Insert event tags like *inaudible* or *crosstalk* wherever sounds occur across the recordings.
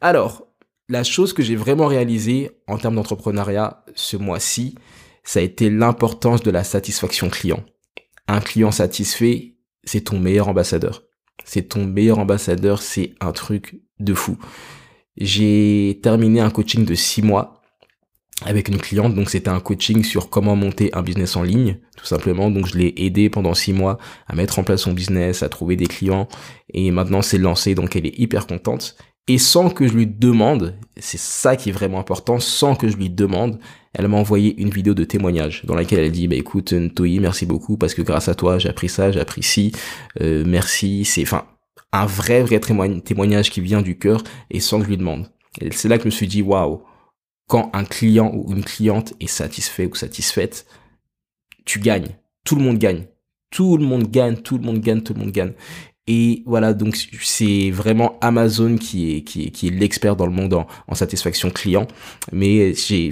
Alors, la chose que j'ai vraiment réalisée en termes d'entrepreneuriat ce mois-ci, ça a été l'importance de la satisfaction client. Un client satisfait, c'est ton meilleur ambassadeur. C'est ton meilleur ambassadeur, c'est un truc de fou. J'ai terminé un coaching de six mois avec une cliente, donc c'était un coaching sur comment monter un business en ligne, tout simplement. Donc je l'ai aidé pendant six mois à mettre en place son business, à trouver des clients, et maintenant c'est lancé, donc elle est hyper contente. Et sans que je lui demande, c'est ça qui est vraiment important, sans que je lui demande, elle m'a envoyé une vidéo de témoignage dans laquelle elle dit bah écoute Ntoi, merci beaucoup parce que grâce à toi j'ai appris ça, j'ai appris ci, euh, merci, c'est enfin un vrai vrai témoignage qui vient du cœur et sans que je lui demande. Et c'est là que je me suis dit waouh, quand un client ou une cliente est satisfait ou satisfaite, tu gagnes, tout le monde gagne. Tout le monde gagne, tout le monde gagne, tout le monde gagne. Et voilà, donc c'est vraiment Amazon qui est, qui est, qui est l'expert dans le monde en, en satisfaction client. Mais j'ai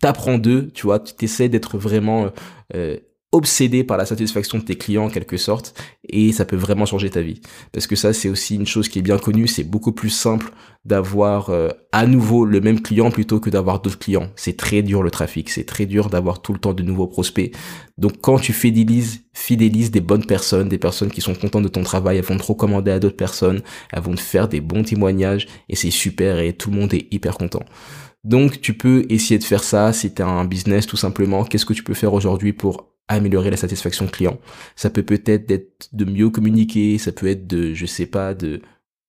t'apprends d'eux, tu vois, tu t'essaies d'être vraiment euh, obsédé par la satisfaction de tes clients en quelque sorte et ça peut vraiment changer ta vie. Parce que ça c'est aussi une chose qui est bien connue c'est beaucoup plus simple d'avoir euh, à nouveau le même client plutôt que d'avoir d'autres clients. C'est très dur le trafic. C'est très dur d'avoir tout le temps de nouveaux prospects. Donc quand tu fidélises fidélises des bonnes personnes des personnes qui sont contentes de ton travail elles vont te recommander à d'autres personnes elles vont te faire des bons témoignages et c'est super et tout le monde est hyper content. Donc tu peux essayer de faire ça si tu as un business tout simplement. Qu'est-ce que tu peux faire aujourd'hui pour améliorer la satisfaction client. Ça peut peut-être être de mieux communiquer, ça peut être de, je sais pas, de,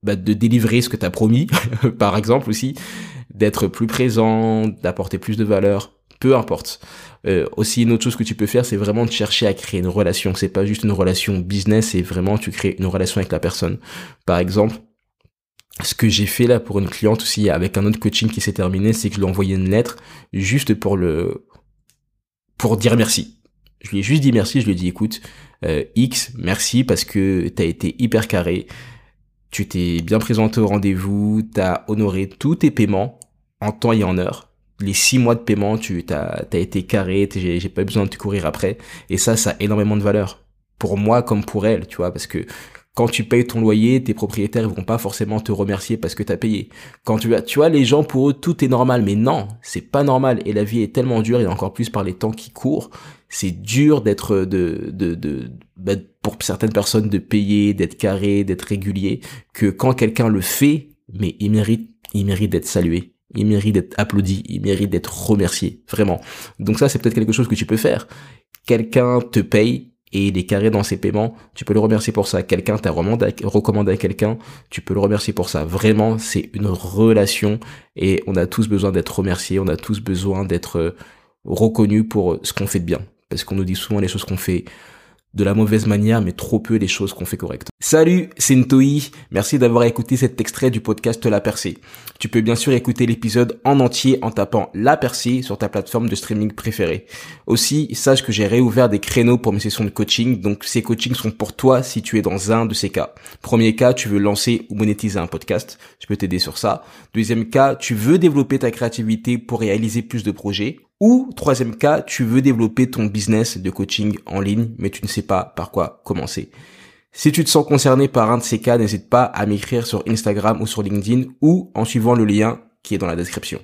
bah, de délivrer ce que tu as promis, *laughs* par exemple aussi, d'être plus présent, d'apporter plus de valeur, peu importe. Euh, aussi une autre chose que tu peux faire, c'est vraiment de chercher à créer une relation. C'est pas juste une relation business, c'est vraiment tu crées une relation avec la personne. Par exemple, ce que j'ai fait là pour une cliente aussi avec un autre coaching qui s'est terminé, c'est que je lui ai envoyé une lettre juste pour le pour dire merci. Je lui ai juste dit merci, je lui ai dit écoute, euh, X, merci parce que t'as été hyper carré, tu t'es bien présenté au rendez-vous, t'as honoré tous tes paiements en temps et en heure. Les six mois de paiement, tu t'as as été carré, j'ai pas besoin de te courir après. Et ça, ça a énormément de valeur. Pour moi comme pour elle, tu vois, parce que quand tu payes ton loyer, tes propriétaires ils vont pas forcément te remercier parce que tu as payé. Quand tu as, tu vois, les gens pour eux tout est normal, mais non, c'est pas normal et la vie est tellement dure et encore plus par les temps qui courent, c'est dur d'être de de de bah, pour certaines personnes de payer, d'être carré, d'être régulier que quand quelqu'un le fait, mais il mérite il mérite d'être salué. Il mérite d'être applaudi, il mérite d'être remercié, vraiment. Donc ça, c'est peut-être quelque chose que tu peux faire. Quelqu'un te paye, et il est carré dans ses paiements, tu peux le remercier pour ça. Quelqu'un t'a recommandé à quelqu'un, tu peux le remercier pour ça. Vraiment, c'est une relation et on a tous besoin d'être remerciés, on a tous besoin d'être euh, reconnus pour ce qu'on fait de bien. Parce qu'on nous dit souvent les choses qu'on fait de la mauvaise manière, mais trop peu les choses qu'on fait correctes. Salut, c'est Ntoi. Merci d'avoir écouté cet extrait du podcast La Percée. Tu peux bien sûr écouter l'épisode en entier en tapant La Percée sur ta plateforme de streaming préférée. Aussi, sache que j'ai réouvert des créneaux pour mes sessions de coaching, donc ces coachings sont pour toi si tu es dans un de ces cas. Premier cas, tu veux lancer ou monétiser un podcast, je peux t'aider sur ça. Deuxième cas, tu veux développer ta créativité pour réaliser plus de projets ou troisième cas, tu veux développer ton business de coaching en ligne, mais tu ne sais pas par quoi commencer. Si tu te sens concerné par un de ces cas, n'hésite pas à m'écrire sur Instagram ou sur LinkedIn ou en suivant le lien qui est dans la description.